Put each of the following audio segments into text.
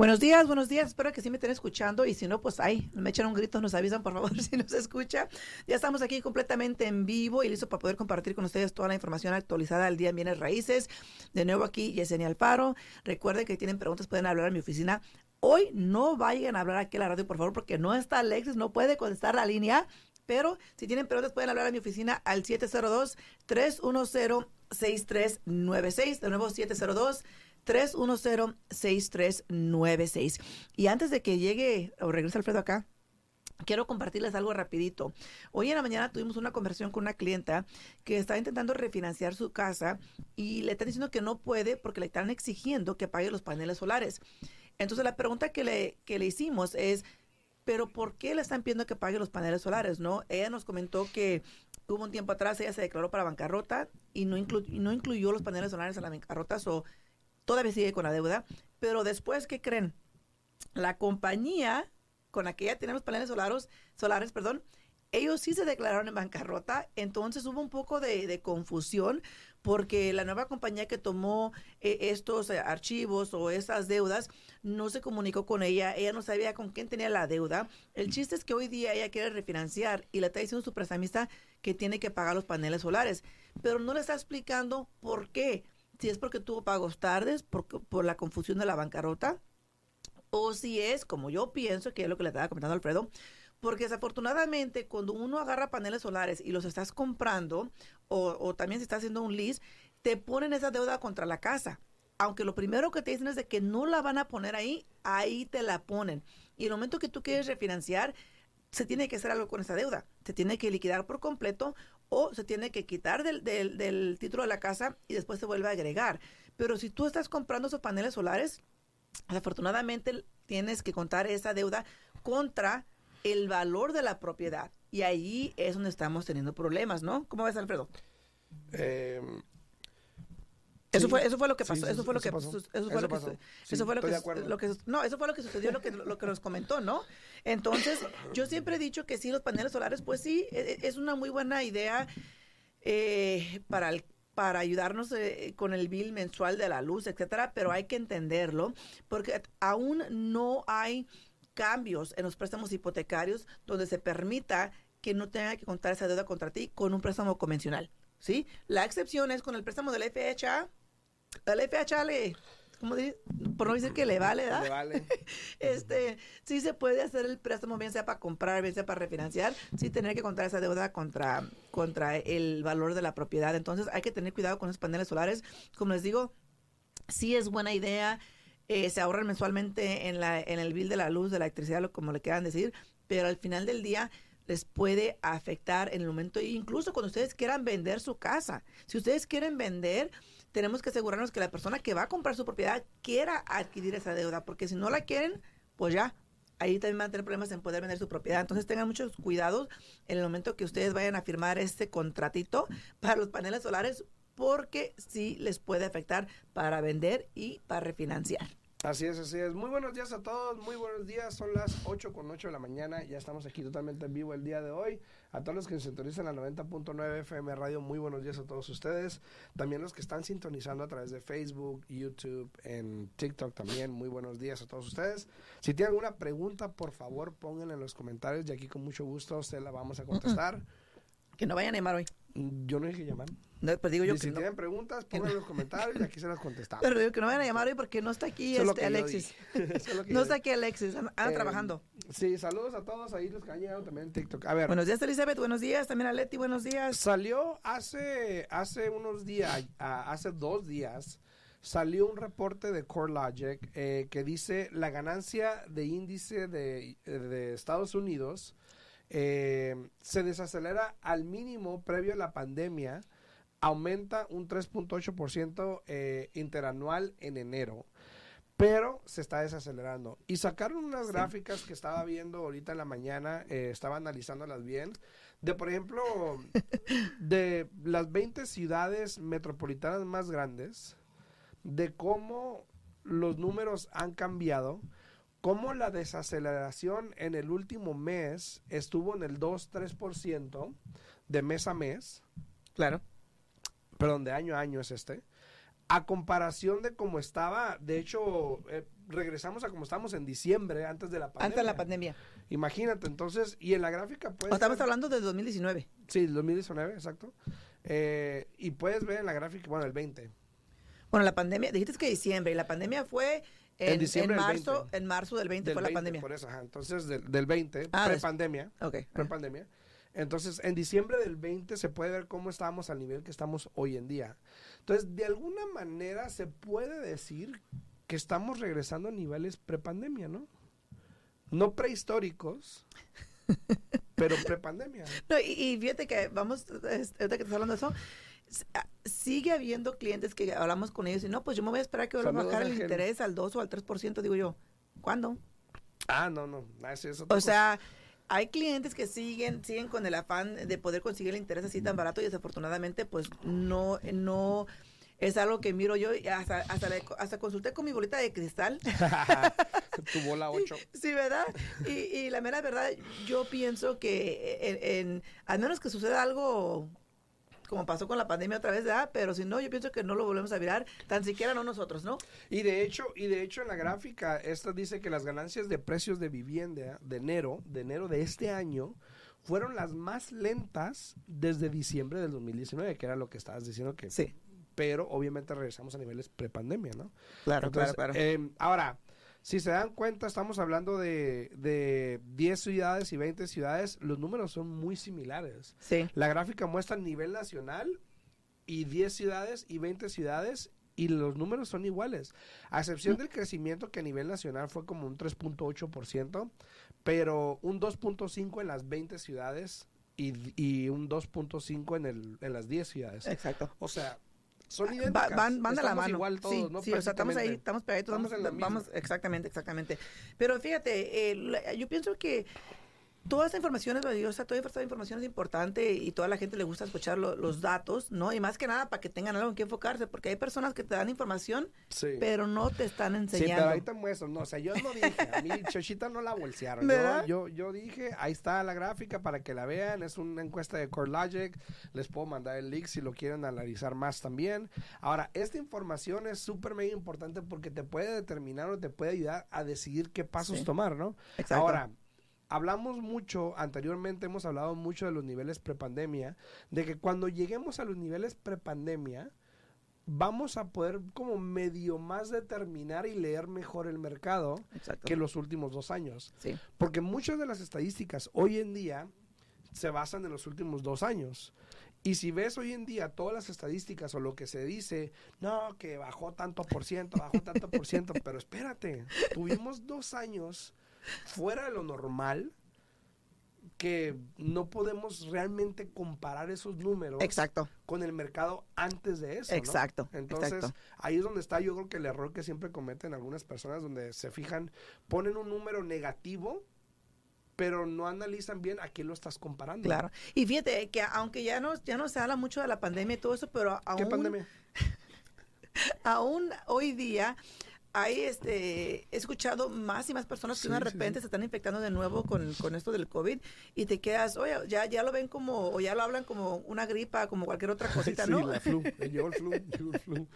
Buenos días, buenos días. Espero que sí me estén escuchando y si no, pues ahí, me echan un grito, nos avisan por favor si nos escucha. Ya estamos aquí completamente en vivo y listo para poder compartir con ustedes toda la información actualizada al día en Bienes Raíces. De nuevo aquí, Yesenia Alfaro. Recuerden que tienen preguntas, pueden hablar en mi oficina. Hoy no vayan a hablar aquí a la radio, por favor, porque no está Alexis, no puede contestar la línea. Pero si tienen preguntas, pueden hablar a mi oficina al 702-310-6396. De nuevo, 702 310-6396. Y antes de que llegue o regrese Alfredo acá, Quiero compartirles algo rapidito. Hoy en la mañana tuvimos una conversación con una clienta que está intentando refinanciar su casa y le están diciendo que no puede porque le están exigiendo que pague los paneles solares. Entonces la pregunta que le, que le hicimos es, pero ¿por qué le están pidiendo que pague los paneles solares? ¿No? Ella nos comentó que hubo un tiempo atrás, ella se declaró para bancarrota y no, incluyó los paneles solares a la bancarrota, todavía sigue con la deuda, pero después, ¿qué creen? La compañía con la que ya tenemos paneles solares, solares, perdón, ellos sí se declararon en bancarrota, entonces hubo un poco de, confusión porque la nueva compañía que tomó eh, estos eh, archivos o esas deudas no se comunicó con ella, ella no sabía con quién tenía la deuda. El chiste es que hoy día ella quiere refinanciar y le está diciendo a su prestamista que tiene que pagar los paneles solares, pero no le está explicando por qué si es porque tuvo pagos tardes, por, por la confusión de la bancarrota, o si es, como yo pienso, que es lo que le estaba comentando Alfredo, porque desafortunadamente cuando uno agarra paneles solares y los estás comprando, o, o también se está haciendo un lease, te ponen esa deuda contra la casa. Aunque lo primero que te dicen es de que no la van a poner ahí, ahí te la ponen. Y el momento que tú quieres refinanciar, se tiene que hacer algo con esa deuda. Se tiene que liquidar por completo o se tiene que quitar del, del, título de la casa y después se vuelve a agregar. Pero si tú estás comprando esos paneles solares, desafortunadamente tienes que contar esa deuda contra el valor de la propiedad. Y ahí es donde estamos teniendo problemas, ¿no? ¿Cómo ves, Alfredo? Eh, eso fue eso fue lo que pasó, eso fue lo que eso fue lo que eso fue lo que no, eso fue lo que sucedió lo que lo que nos comentó, ¿no? Entonces, yo siempre he dicho que sí los paneles solares pues sí e, e, es una muy buena idea eh, para para ayudarnos eh, con el bill mensual de la luz, etcétera, pero hay que entenderlo porque aún no hay cambios en los préstamos hipotecarios donde se permita que no tenga que contar esa deuda contra ti con un préstamo convencional. ¿Sí? La excepción es con el préstamo del FHA, el FHA le, ¿cómo dice? Por no decir que le vale, ¿verdad? Le vale. este, sí se puede hacer el préstamo, bien sea para comprar, bien sea para refinanciar, sin tener que contar esa deuda contra, contra el valor de la propiedad. Entonces hay que tener cuidado con los paneles solares. Como les digo, sí es buena idea. Eh, se ahorran mensualmente en, la, en el bill de la luz, de la electricidad, como le quieran decir, pero al final del día les puede afectar en el momento, incluso cuando ustedes quieran vender su casa. Si ustedes quieren vender, tenemos que asegurarnos que la persona que va a comprar su propiedad quiera adquirir esa deuda, porque si no la quieren, pues ya, ahí también van a tener problemas en poder vender su propiedad. Entonces tengan muchos cuidados en el momento que ustedes vayan a firmar este contratito para los paneles solares, porque sí les puede afectar para vender y para refinanciar. Así es, así es. Muy buenos días a todos, muy buenos días. Son las 8 con 8 de la mañana. Ya estamos aquí totalmente en vivo el día de hoy. A todos los que sintonizan la 90.9 FM Radio, muy buenos días a todos ustedes. También los que están sintonizando a través de Facebook, YouTube, en TikTok también, muy buenos días a todos ustedes. Si tienen alguna pregunta, por favor, pónganla en los comentarios y aquí con mucho gusto se la vamos a contestar. Que no vayan a llamar hoy. Yo no dije llamar. No, pues digo yo y si tienen preguntas, pongan en los comentarios y aquí se las contestamos. Pero digo que no vayan a llamar hoy porque no está aquí este Alexis. no está aquí Alexis, anda, eh, trabajando. Sí, saludos a todos ahí los que han llegado también en TikTok. A ver. Buenos días, Elizabeth. Buenos días. También a Leti. Buenos días. Salió hace, hace unos días, hace dos días, salió un reporte de CoreLogic eh, que dice la ganancia de índice de, de Estados Unidos eh, se desacelera al mínimo previo a la pandemia, aumenta un 3.8% eh, interanual en enero, pero se está desacelerando. Y sacaron unas gráficas que estaba viendo ahorita en la mañana, eh, estaba analizándolas bien, de por ejemplo, de las 20 ciudades metropolitanas más grandes, de cómo los números han cambiado cómo la desaceleración en el último mes estuvo en el 2-3% de mes a mes. Claro. Perdón, de año a año es este. A comparación de cómo estaba, de hecho, eh, regresamos a como estábamos en diciembre, antes de la pandemia. Antes de la pandemia. Imagínate, entonces, y en la gráfica pues... Estamos hablando de 2019. Sí, 2019, exacto. Eh, y puedes ver en la gráfica, bueno, el 20. Bueno, la pandemia, dijiste que diciembre, y la pandemia fue en, En diciembre del marzo, 20. en marzo del 20 Del fue la 20, pandemia. Por eso, ajá. Entonces, del, del 20, Ah, prepandemia. Ok. Prepandemia. Entonces, en diciembre del 20 se puede ver cómo estábamos al nivel que estamos hoy en día. Entonces, de alguna manera se puede decir que estamos regresando a niveles prepandemia, ¿no? No prehistóricos, pero prepandemia. No, y, y fíjate que vamos, este, ahorita que estás hablando de eso, ah, sigue habiendo clientes que hablamos con ellos y no, pues yo me voy a esperar que vuelva a bajar el interés al 2 o al 3%, digo yo. ¿Cuándo? Ah, no, no. ah, ese es otra O cosa. sea, hay clientes que siguen siguen con el afán de poder conseguir el interés así tan barato y desafortunadamente pues no no es algo que miro yo y hasta hasta, le- hasta consulté con mi bolita de cristal. tu bola 8. Sí, ¿verdad? Y, y la mera verdad, yo pienso que en, en- al menos que suceda algo como pasó con la pandemia otra vez, ¿verdad? Pero si no, yo pienso que no lo volvemos a virar, tan siquiera no nosotros, ¿no? Y de hecho, y de hecho en la gráfica esta dice que las ganancias de precios de vivienda de enero, de enero de este año, fueron las más lentas desde diciembre del 2019, que era lo que estabas diciendo que Sí, pero obviamente regresamos a niveles prepandemia, ¿no? claro, Entonces, claro, claro. eh, ahora, si se dan cuenta, estamos hablando de, de 10 ciudades y 20 ciudades, los números son muy similares. sí, La gráfica muestra a nivel nacional y 10 ciudades y 20 ciudades y los números son iguales, a excepción del crecimiento que a nivel nacional fue como un 3.8%, pero un 2.5 en las 20 ciudades y, y un 2.5 en, el, en las 10 ciudades. exacto. O sea, son Va- idénticas. van, van de la mano. igual todos, sí, ¿no? sí, o sea, estamos ahí, estamos pegaditos, Estamos vamos, en la misma. vamos, exactamente, exactamente. Pero fíjate, eh, yo pienso que toda esta información es valiosa, toda esta información es importante y toda la gente le gusta escuchar lo- los datos, ¿no? Y más que nada para que tengan algo en que enfocarse, porque hay personas que te dan información, Sí. pero no te están Sí, enseñando. pero ahí te muestro. No, o sea, yo no dije. A mí, Chochita no la bolsearon. ¿Verdad? Yo, yo, yo dije, ahí está la gráfica para que la vean. Es una encuesta de CoreLogic. Les puedo mandar el link si lo quieren analizar más también. Ahora, esta información es súper mega importante porque te puede determinar o te puede ayudar a decidir qué pasos Sí. tomar, ¿no? Exacto. Ahora, hablamos mucho, anteriormente hemos hablado mucho de los niveles prepandemia, de que cuando lleguemos a los niveles prepandemia, vamos a poder como medio más determinar y leer mejor el mercado Exacto. que los últimos dos años. Sí, Porque muchas de las estadísticas hoy en día se basan en los últimos dos años. Y si ves hoy en día todas las estadísticas o lo que se dice, no, que bajó tanto por ciento, bajó tanto por ciento, pero espérate, tuvimos dos años fuera de lo normal que no podemos realmente comparar esos números exacto, con el mercado antes de eso. ¿no? exacto, Entonces, exacto. ahí es donde está yo creo que el error que siempre cometen algunas personas donde se fijan, ponen un número negativo, pero no analizan bien a qué lo estás comparando. Claro. Y fíjate que aunque ya no, ya no se habla mucho de la pandemia y todo eso, pero ¿Qué aún, pandemia? aún hoy día hay este he escuchado más y más personas que Sí, de sí, repente sí. se están infectando de nuevo con, con esto del COVID y te quedas, oye, ya, ya lo ven como, o ya lo hablan como una gripa, como cualquier otra cosita, sí, ¿no? la flu. Llegó el flu, llegó el flu.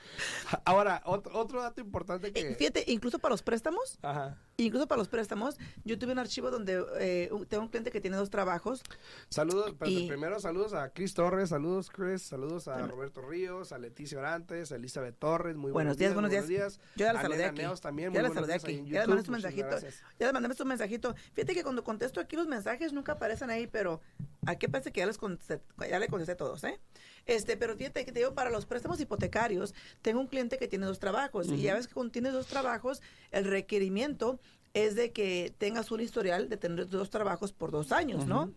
Ahora, otro, otro dato importante Eh, que... Fíjate, incluso para los préstamos, Ajá. Incluso para los préstamos, yo tuve un archivo donde eh, tengo un cliente que tiene dos trabajos. Saludos, Y- primero saludos a Chris Torres, saludos Chris, saludos a Bueno. Roberto Ríos, a Leticia Orantes, a Elizabeth Torres, muy Buenos buenos, días, días, buenos días. días. Yo ya la saludé aquí. Neos también, Ya la saludé aquí. Ya le mandé su mensajito. gracias. Ya les mandé su mensajito. Fíjate que cuando contesto aquí los mensajes nunca aparecen ahí, pero aquí parece que ya les contesté, ya le contesté a todos, ¿eh? Este, pero fíjate que te digo, para los préstamos hipotecarios, tengo un cliente que tiene dos trabajos. Y ya ves que cuando tienes dos trabajos, el requerimiento es de que tengas un historial de tener dos trabajos por dos años, ¿no?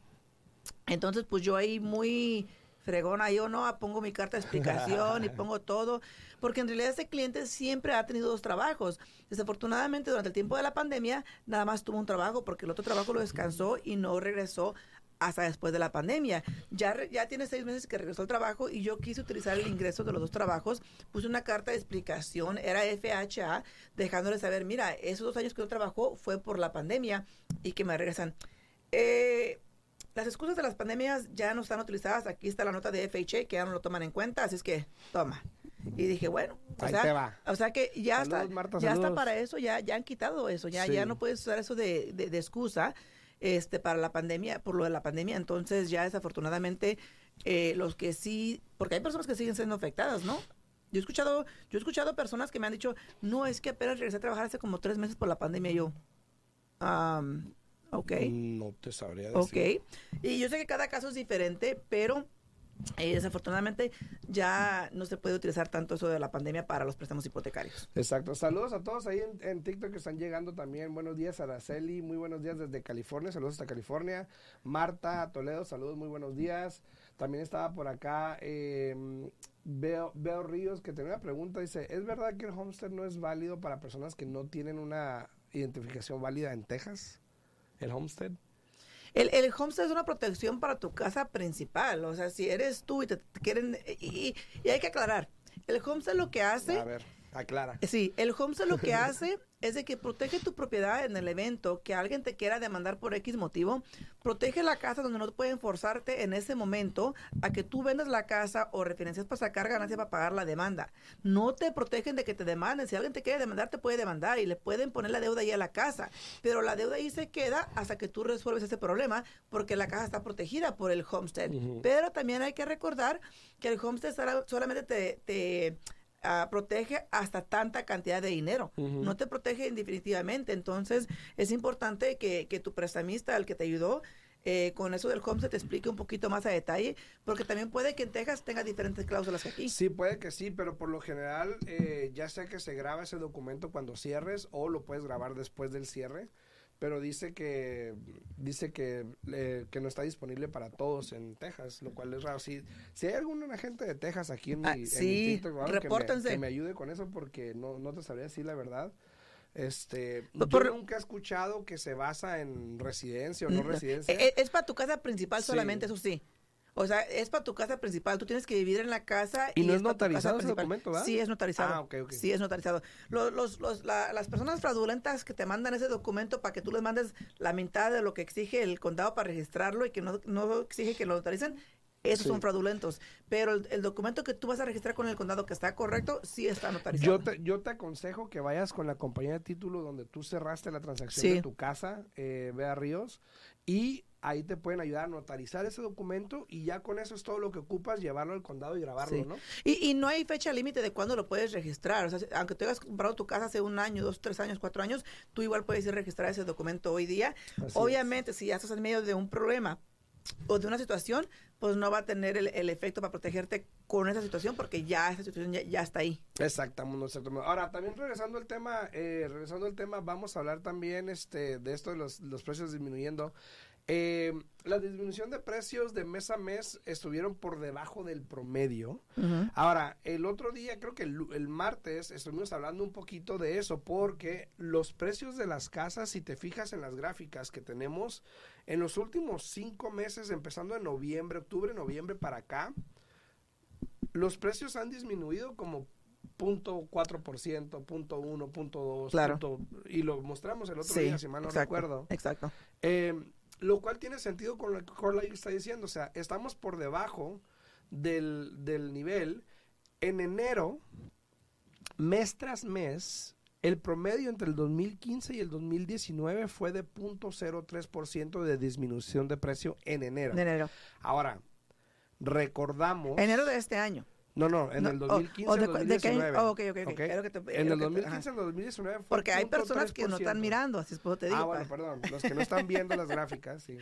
Entonces, pues yo ahí muy fregona, yo no pongo mi carta de explicación y pongo todo, porque en realidad ese cliente siempre ha tenido dos trabajos. Desafortunadamente, durante el tiempo de la pandemia, nada más tuvo un trabajo, porque el otro trabajo lo descansó y no regresó hasta después de la pandemia. Ya, ya tiene seis meses que regresó al trabajo y yo quise utilizar el ingreso de los dos trabajos. Puse una carta de explicación, era FHA, dejándole saber, mira, esos dos años que no trabajó fue por la pandemia y que me regresan. Eh, las excusas de las pandemias ya no están utilizadas. Aquí está la nota de FHA que ya no lo toman en cuenta, así es que toma. Y dije, bueno, o, Ahí sea, te va. o sea que ya Saludos, está, Marta, ya está para eso, ya, ya han quitado eso, ya, ya no puedes usar eso de, de, de excusa este para la pandemia, por lo de la pandemia. Entonces ya desafortunadamente eh, los que sí, porque hay personas que siguen siendo afectadas, ¿no? Yo he escuchado, yo he escuchado personas que me han dicho, no, es que apenas regresé a trabajar hace como tres meses por la pandemia. Y yo, um, ok. No te sabría decir. Ok. Y yo sé que cada caso es diferente, pero desafortunadamente ya no se puede utilizar tanto eso de la pandemia para los préstamos hipotecarios. Exacto. Saludos a todos ahí en, TikTok que están llegando también. Buenos días, Araceli. Muy buenos días desde California. Saludos hasta California. Marta Toledo, saludos, muy buenos días. También estaba por acá Veo, Veo Ríos que tenía una pregunta. Dice, ¿es verdad que el homestead no es válido para personas que no tienen una identificación válida en Texas? ¿El homestead? El, el homestead es una protección para tu casa principal. O sea, si eres tú y te te quieren... Y, y- y hay que aclarar. El homestead lo que hace... A ver, aclara. Sí, el homestead lo que hace es de que protege tu propiedad en el evento que alguien te quiera demandar por X motivo. Protege la casa donde no pueden forzarte en ese momento a que tú vendas la casa o referencias para sacar ganancia para pagar la demanda. No te protegen de que te demanden. Si alguien te quiere demandar, te puede demandar y le pueden poner la deuda ahí a la casa. Pero la deuda ahí se queda hasta que tú resuelves ese problema porque la casa está protegida por el homestead. Pero también hay que recordar que el homestead sola- solamente te... te ah, protege hasta tanta cantidad de dinero. No te protege indefinitivamente. Entonces, es importante que, que tu prestamista, el que te ayudó, eh, con eso del home, se te explique un poquito más a detalle, porque también puede que en Texas tenga diferentes cláusulas que aquí. Sí, puede que sí, pero por lo general, eh, ya sea que se graba ese documento cuando cierres o lo puedes grabar después del cierre, pero dice que dice que, eh, que no está disponible para todos en Texas, lo cual es raro. Si, si hay algún agente de Texas aquí en mi, Ah, en mi TikTok que me- repórtense. Que, me, ayude con eso porque no, no te sabría decir la verdad. Este, Por- yo por- nunca he escuchado que se basa en residencia o no Mm, residencia. eh, Es, para tu casa principal Sí. solamente, eso sí. O sea, es para tu casa principal. Tú tienes que vivir en la casa. ¿Y no es notarizado ese documento, verdad? Sí, es notarizado. Ah, ok, ok. Sí, es notarizado. Los, los, los- la- las personas fraudulentas que te mandan ese documento para que tú les mandes la mitad de lo que exige el condado para registrarlo y que no, no exige que lo notaricen, esos Sí. son fraudulentos. Pero el, el documento que tú vas a registrar con el condado que está correcto, sí está notarizado. Yo te, yo te aconsejo que vayas con la compañía de título donde tú cerraste la transacción Sí. de tu casa, eh, Vea Ríos, y ahí te pueden ayudar a notarizar ese documento y ya con eso es todo lo que ocupas, llevarlo al condado y grabarlo, Sí. ¿no? Y, y no hay fecha límite de cuándo lo puedes registrar. O sea, aunque tú hayas comprado tu casa hace un año, dos, tres años, cuatro años, tú igual puedes ir a registrar ese documento hoy día. Así Obviamente, si ya estás en medio de un problema o de una situación, pues no va a tener el, el efecto para protegerte con esa situación porque ya esa situación ya, ya está ahí. Exactamente, exactamente. Ahora, también regresando al tema, eh, regresando al tema, vamos a hablar también este, de esto de los, los precios disminuyendo. Eh, la disminución de precios de mes a mes estuvieron por debajo del promedio. Ahora, el otro día, creo que el, martes, estuvimos hablando un poquito de eso, porque los precios de las casas, si te fijas en las gráficas que tenemos, en los últimos cinco meses, empezando en noviembre, octubre, noviembre para acá, los precios han disminuido como punto cuatro por ciento, punto uno, punto dos, Claro. punto- y lo mostramos el otro Sí, día, si mal no exacto, recuerdo. Exacto. Eh, lo cual tiene sentido con lo que Corley está diciendo. O sea, estamos por debajo del, del nivel. En enero, mes tras mes, el promedio entre el 2015 y el 2019 fue de 0.03% de disminución de precio en enero. Ahora, recordamos... Enero de este año. No, no, en No, el o- 2015 o de el cu- de qué año? 2019. Oh, ok, ok, ok. ¿ok? Era lo que te- en el lo que te- 2015 y el 2019 fue Porque hay personas que no 0.3%. están mirando, así es eso te digo. Ah, bueno, pa. perdón. Los que no están viendo las gráficas, sí.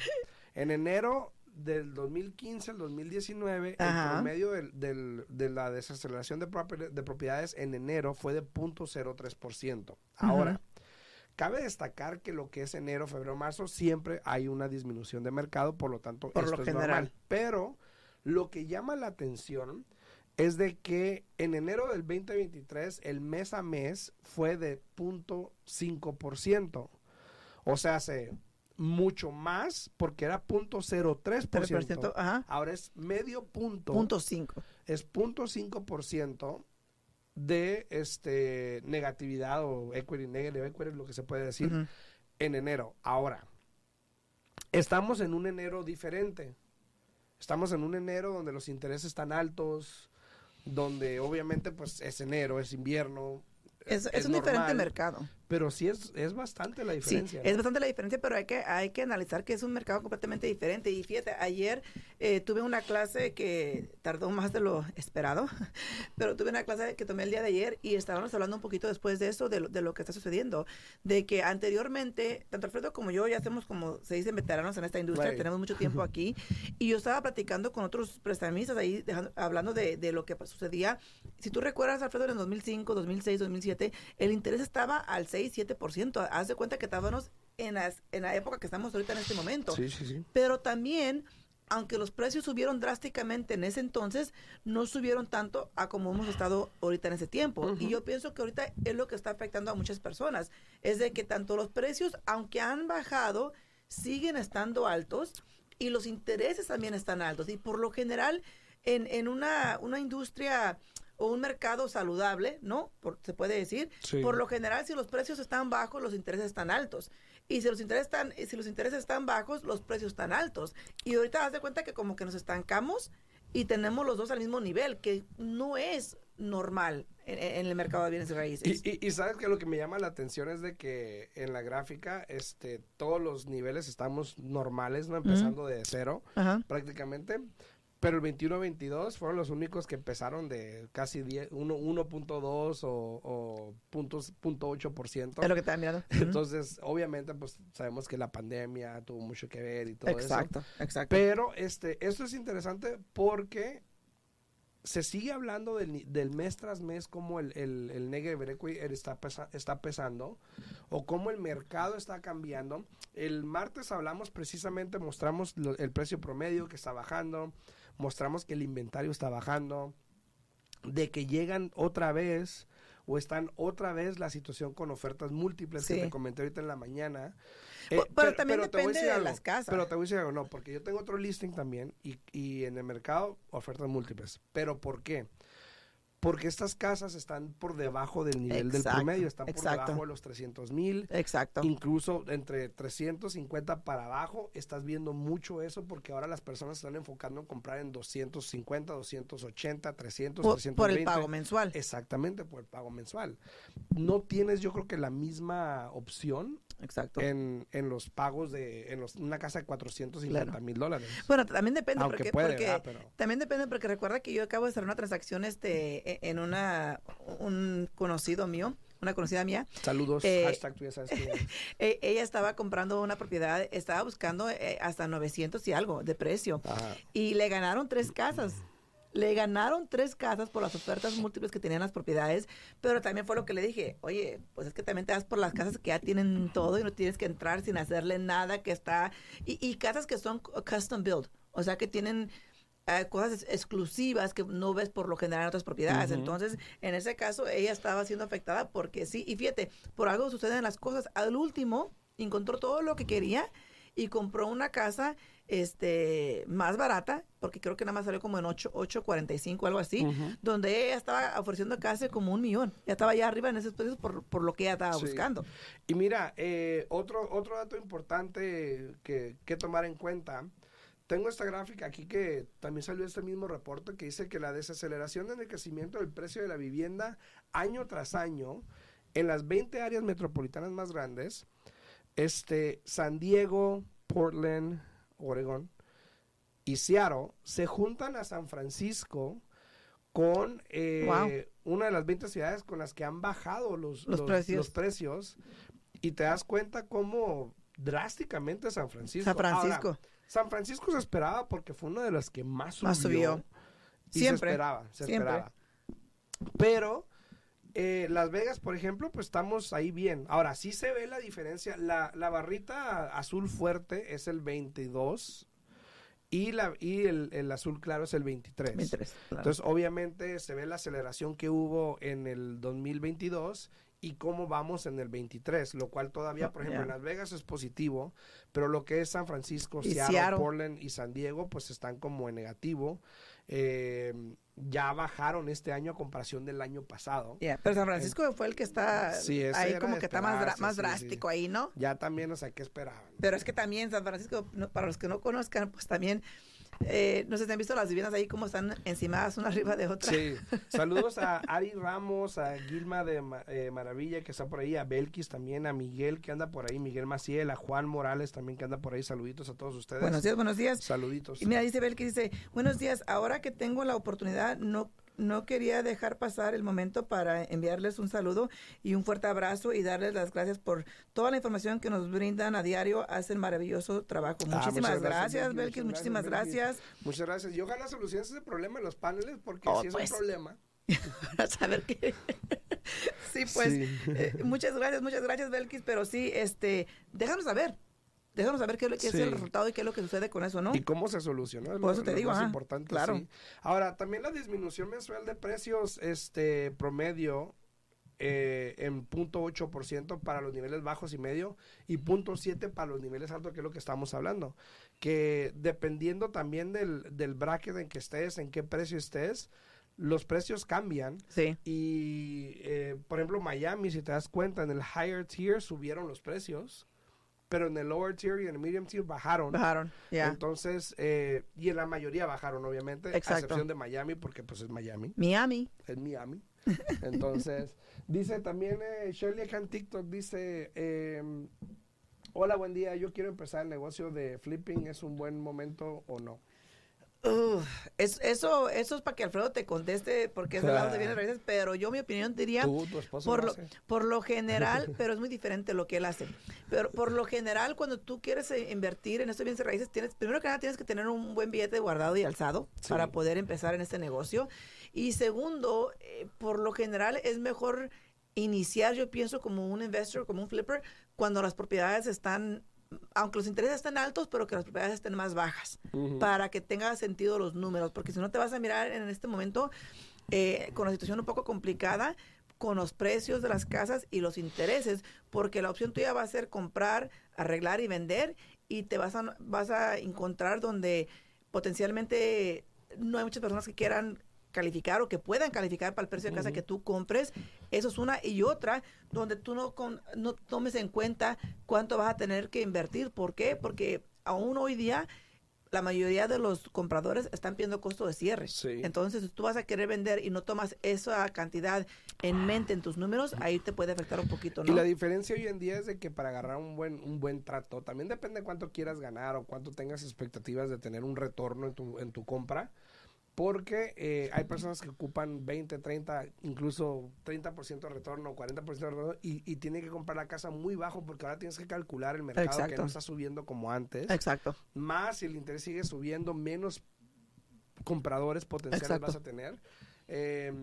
En enero del 2015 al 2019, Ajá. el promedio del, del- de la desaceleración de, propi- de propiedades en enero fue de 0.03%. Ahora, cabe destacar que lo que es enero, febrero, marzo, siempre hay una disminución de mercado, por lo tanto, Por esto lo es general. normal. Pero lo que llama la atención es de que en enero del 2023 el mes a mes fue de 0.5%. O sea, hace mucho más porque era 0.03%. 3%, ajá. Ahora es medio punto, Punto 5. es 0.5% de este negatividad o equity negative equity, lo que se puede decir en enero. Ahora, estamos en un enero diferente. Estamos en un enero donde los intereses están altos, donde obviamente pues es enero, es invierno. Es, es, un diferente normal, mercado. Pero sí es, es bastante la Sí, diferencia. ¿no? es bastante la diferencia, pero hay que, hay que analizar que es un mercado completamente diferente. Y fíjate, ayer eh, tuve una clase que tardó más de lo esperado, pero tuve una clase que tomé el día de ayer y estábamos hablando un poquito después de eso, de lo, de lo que está sucediendo, de que anteriormente, tanto Alfredo como yo ya hacemos como se dicen veteranos en esta industria, Right. tenemos mucho tiempo aquí, y yo estaba platicando con otros prestamistas ahí, dejando- hablando de, de lo que sucedía. Si tú recuerdas, Alfredo, en el 2005, 2006, 2007, el interés estaba al 6, 7%. Haz de cuenta que estábamos en, las, en la época que estamos ahorita en este momento. Sí, sí, sí. Pero también, aunque los precios subieron drásticamente en ese entonces, no subieron tanto a como hemos estado ahorita en ese tiempo. Y yo pienso que ahorita es lo que está afectando a muchas personas. Es de que tanto los precios, aunque han bajado, siguen estando altos y los intereses también están altos. Y por lo general, en, en una, una industria o un mercado saludable, ¿no? Por- se puede decir. Sí. Por lo general, si los precios están bajos, los intereses están altos. Y si los intereses están, si los intereses están bajos, los precios están altos. Y ahorita haz de cuenta que como que nos estancamos y tenemos los dos al mismo nivel, que no es normal en, en el mercado de bienes raíces. Y, y- y sabes que lo que me llama la atención es de que en la gráfica este todos los niveles estamos normales, ¿no? Empezando de cero Ajá. prácticamente. Pero el 21-22 fueron los únicos que empezaron de casi 10, uno- 1.2 o, o puntos, punto 8%. Es lo que estaba mirando. Entonces, obviamente, pues sabemos que la pandemia tuvo mucho que ver y todo eso. exacto, exacto. Pero este, esto es interesante porque se sigue hablando del, del mes tras mes cómo el, el, el negative equity está, pesa- está pesando o cómo el mercado está cambiando. El martes hablamos precisamente, mostramos lo- el precio promedio que está bajando, mostramos que el inventario está bajando, de que llegan otra vez o están otra vez la situación con ofertas múltiples que te comenté ahorita en la mañana. Pero- pero también depende de algo, las casas. Pero te voy a decir algo, no, porque yo tengo otro listing también y, y en el mercado ofertas múltiples. ¿Pero por qué? Porque estas casas están por debajo del nivel del promedio, están por exacto. debajo de los 300 mil. Exacto. Incluso entre 350 para abajo, estás viendo mucho eso porque ahora las personas están enfocando en comprar en 250, 280, 300, Por, 320. por el pago mensual. Exactamente, por el pago mensual. No tienes, yo creo que la misma opción Exacto. en, en los pagos de en los- una casa de 450 Claro. mil dólares. Bueno, también depende Aunque porque, puede, porque ¿verdad? Pero- también depende porque recuerda que yo acabo de hacer una transacción este en una un conocido mío, una conocida mía. Saludos, Eh, hashtag tú ya sabes quién eres. E- ella estaba comprando una propiedad, estaba buscando eh, hasta 900 y algo de precio Ajá. y le ganaron tres casas. Le ganaron tres casas por las ofertas múltiples que tenían las propiedades, pero también fue lo que le dije, oye, pues es que también te das por las casas que ya tienen todo y no tienes que entrar sin hacerle nada que está, y, y casas que son custom build, o sea que tienen eh, cosas ex- exclusivas que no ves por lo general en otras propiedades. Entonces, en ese caso, ella estaba siendo afectada porque sí, y fíjate, por algo suceden las cosas. Al último, encontró todo lo que quería y compró una casa este más barata, porque creo que nada más salió como en 8, 8.45, algo así, donde ella estaba ofreciendo casi como un millón. Ya estaba allá arriba en esos precios por, por lo que ella estaba Sí. buscando. Y mira, eh, otro, otro dato importante que, que tomar en cuenta. Tengo esta gráfica aquí que también salió este mismo reporte que dice que la desaceleración en el crecimiento del precio de la vivienda año tras año en las 20 áreas metropolitanas más grandes, este, San Diego, Portland, Oregon y Seattle se juntan a San Francisco con eh, Wow. una de las 20 ciudades con las que han bajado los, Los precios. los precios y te das cuenta cómo drásticamente San Francisco. San Francisco. Ahora, San Francisco se esperaba porque fue una de las que más subió. Más subió. Y Siempre, se esperaba, se siempre. esperaba. Pero eh, Las Vegas, por ejemplo, pues estamos ahí bien. Ahora, sí se ve la diferencia. La, la barrita azul fuerte es el 22 y, la, y el, el azul claro es el 23. 23, claro. Entonces, obviamente, se ve la aceleración que hubo en el 2022 y cómo vamos en el 23, lo cual todavía, por ejemplo, en Las Vegas es positivo, pero lo que es San Francisco, Seattle, Seattle. Portland y San Diego, pues están como en negativo. Eh, ya bajaron este año a comparación del año pasado. Yeah, Pero San Francisco fue el que está Sí, ahí como que está más, dra- esperarse, más sí, drástico sí. ahí, ¿no? Ya también, o sea, ¿qué esperaban? Pero es que también San Francisco, no- para los que no conozcan, pues también Eh, no sé si han visto las viviendas ahí como están encimadas una arriba de otra. Sí. Saludos a Ari Ramos, a Gilma de eh, Maravilla que está por ahí, a Belkis también, a Miguel que anda por ahí, Miguel Maciel, a Juan Morales también que anda por ahí. Saluditos a todos ustedes. Buenos días, buenos días. Saluditos. Y mira, dice Bel que dice, buenos días, ahora que tengo la oportunidad, no, no quería dejar pasar el momento para enviarles un saludo y un fuerte abrazo y darles las gracias por toda la información que nos brindan a diario. Hacen maravilloso trabajo. Ah, Muchísimas gracias, gracias, Belkis, Muchísimas gracias, gracias. Muchas gracias. Y ojalá soluciones ese problema en los paneles porque Oh, si es pues. un problema. Para saber qué. sí, pues, Sí. eh, muchas gracias, muchas gracias, Belkis. Pero sí, este, déjanos saber. Déjanos saber qué, qué es Sí. el resultado y qué es lo que sucede con eso, ¿no? ¿Y cómo se solucionó? Es Por lo- eso te lo digo, más ajá, importante, claro. sí. Ahora, también la disminución mensual de precios este promedio eh, en 0.8% para los niveles bajos y medio y 0.7 para los niveles altos, que es lo que estamos hablando. Que dependiendo también del, del bracket en que estés, en qué precio estés, los precios cambian. Sí, Y, eh, por ejemplo, Miami, si te das cuenta, en el higher tier subieron los precios, pero en el lower tier y en el medium tier bajaron. bajaron, ya. Entonces, eh, y en la mayoría bajaron, obviamente, a Exacto. excepción de Miami, porque pues es Miami, Miami. es Miami. Entonces, dice también eh, Shirley acá en TikTok, dice, eh, hola, buen día, yo quiero empezar el negocio de flipping, ¿es un buen momento o no? Es- eso, eso es para que Alfredo te conteste porque es de bienes raíces, pero yo mi opinión diría Tú, por lo por lo general, pero es muy diferente lo que él hace. Pero por lo general, cuando tú quieres eh, invertir en estos bienes raíces, tienes, primero que nada tienes que tener un buen billete guardado y alzado Sí. para poder empezar en este negocio. Y segundo, eh, por lo general es mejor iniciar, yo pienso, como un investor, como un flipper, cuando las propiedades están, aunque los intereses estén altos, pero que las propiedades estén más bajas para que tenga sentido los números, porque si no te vas a mirar en este momento eh, con la situación un poco complicada, con los precios de las casas y los intereses, porque la opción tuya va a ser comprar, arreglar y vender, y te vas a, vas a encontrar donde potencialmente no hay muchas personas que quieran calificar o que puedan calificar para el precio de casa que tú compres. Eso es una. Y otra, donde tú no, con- no tomes en cuenta cuánto vas a tener que invertir. ¿Por qué? Porque aún hoy día la mayoría de los compradores están pidiendo costo de cierre. Sí. Entonces, si tú vas a querer vender y no tomas esa cantidad en mente en tus números, ahí te puede afectar un poquito, Y ¿no? la diferencia hoy en día es de que para agarrar un buen, un buen trato, también depende de cuánto quieras ganar o cuánto tengas expectativas de tener un retorno en tu, en tu compra. Porque eh, hay personas que ocupan 20, 30, incluso 30% de retorno, 40% de retorno y, y tienen que comprar la casa muy bajo porque ahora tienes que calcular el mercado que no está subiendo como antes. Exacto. Más si el interés sigue subiendo, menos compradores potenciales Exacto. vas a tener. Eh,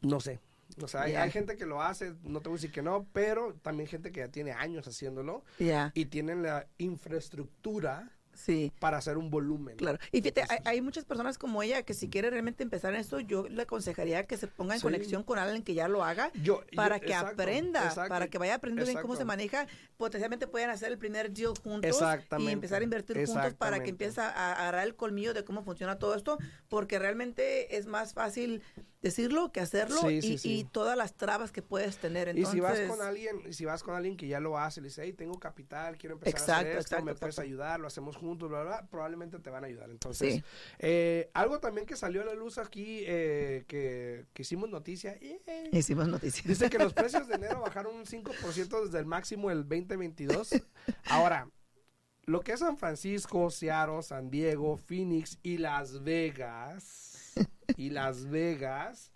no sé. O sea, hay, gente que lo hace, no te voy a decir que no, pero también gente que ya tiene años haciéndolo Ya, y tienen la infraestructura sí. para hacer un volumen. Claro. Y fíjate, hay, Entonces- hay muchas personas como ella que si quiere realmente empezar en esto, yo le aconsejaría que se ponga en Sí. conexión con alguien que ya lo haga Yo- yo- para que exacto, aprenda, exacto, para que vaya aprendiendo bien cómo se maneja. Potencialmente pueden hacer el primer deal juntos y empezar a invertir juntos para que empiece a a agarrar el colmillo de cómo funciona todo esto, porque realmente es más fácil decirlo que hacerlo Sí, y, sí, sí. y todas las trabas que puedes tener. Y si vas Entonces, con alguien, y si vas con alguien que ya lo hace, le dice, hey, tengo capital, quiero empezar a Exacto, hacer esto, exacto, me puedes ayudar, lo hacemos juntos, bla, bla, bla", probablemente te van a ayudar. Entonces, Sí. eh, algo también que salió a la luz aquí, eh, que, que hicimos noticia, ¡eh! hicimos noticias. dice que los precios de enero bajaron un 5% desde el máximo del 2022. Ahora, lo que es San Francisco, Seattle, San Diego, Phoenix y Las Vegas, y Las Vegas,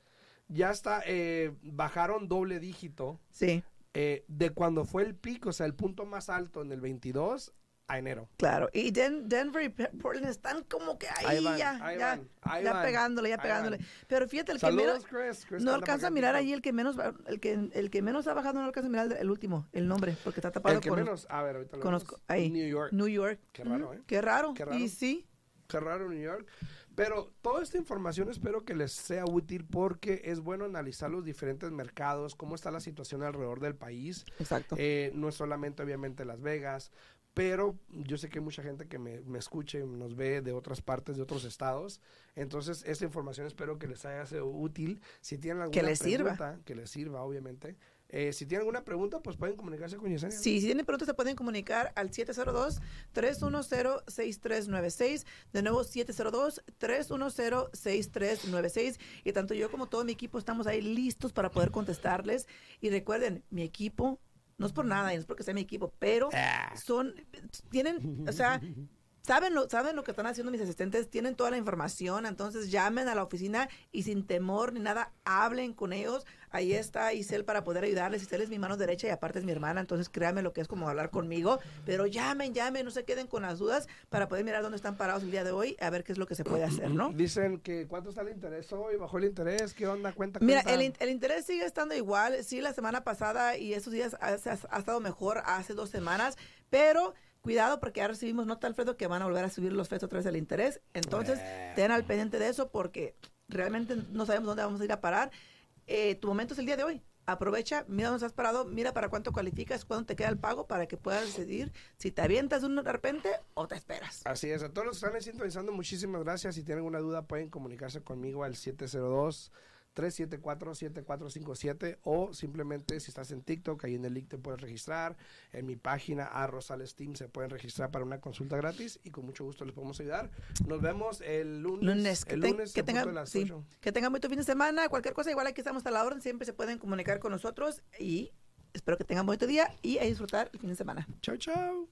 ya está, eh, bajaron doble dígito Sí, eh, de cuando fue el pico, o sea, el punto más alto en el 22 a enero. claro. Y Den- Denver y Portland están como que ahí, Ahí van, ya, ahí ya, van, ahí ya van, pegándole, ya pegándole. Pero fíjate, el que menos, Chris. Chris no alcanza a mirar ahí el que menos, el que, el que menos ha bajado, no alcanza a mirar el, último, el nombre, porque está tapado El que con menos, a ver, ahorita lo conozco- vemos. ahí. New York. New York. Qué raro, ¿eh? Qué raro. Qué raro. Y sí, Qué raro New York. Pero toda esta información espero que les sea útil porque es bueno analizar los diferentes mercados, cómo está la situación alrededor del país. exacto. Eh, no es solamente obviamente Las Vegas, pero yo sé que hay mucha gente que me, me escuche, nos ve de otras partes, de otros estados. Entonces, esta información espero que les haya sido útil. Si tienen alguna Que les sirva. pregunta, que les sirva, obviamente. Eh, si tienen alguna pregunta, pues pueden comunicarse con Yesenia. Sí, si tienen preguntas se pueden comunicar al 702-310-6396. De nuevo, 702-310-6396. Y tanto yo como todo mi equipo estamos ahí listos para poder contestarles. Y recuerden, mi equipo, no es por nada, y no es porque sea mi equipo, pero Ah. son, tienen, o sea, saben lo, saben lo que están haciendo mis asistentes, tienen toda la información, entonces llamen a la oficina y sin temor ni nada, hablen con ellos. Ahí está Isel para poder ayudarles. Isel es mi mano derecha y aparte es mi hermana, entonces créanme lo que es como hablar conmigo. Pero llamen, llamen, no se queden con las dudas para poder mirar dónde están parados el día de hoy, a ver qué es lo que se puede hacer, ¿no? Dicen que cuánto está el interés hoy, bajó el interés, ¿qué onda? Cuenta, Mira, el, el interés sigue estando igual. Sí, la semana pasada y estos días ha, ha- ha estado mejor hace dos semanas, pero cuidado porque ya recibimos nota, Alfredo, que van a volver a subir los FES otra vez del interés. Entonces, ten al pendiente de eso porque realmente no sabemos dónde vamos a ir a parar. Eh, tu momento es el día de hoy. Aprovecha, mira dónde estás parado, mira para cuánto cualificas, cuándo te queda el pago para que puedas decidir si te avientas de un de repente o te esperas. Así es, a todos los que están sintonizando, muchísimas gracias. Si tienen alguna duda, pueden comunicarse conmigo al 702 374-7457 o simplemente si estás en TikTok, ahí en el link te puedes registrar. En mi página a Rosales Team se pueden registrar para una consulta gratis y con mucho gusto les podemos ayudar. Nos vemos el lunes. lunes. Que, el ten- lunes que en punto tengan, sí, 8. que tengan muy fin de semana. Cualquier cosa, igual aquí estamos a la orden. Siempre se pueden comunicar con nosotros y espero que tengan buen día y a disfrutar el fin de semana. Chao, chao.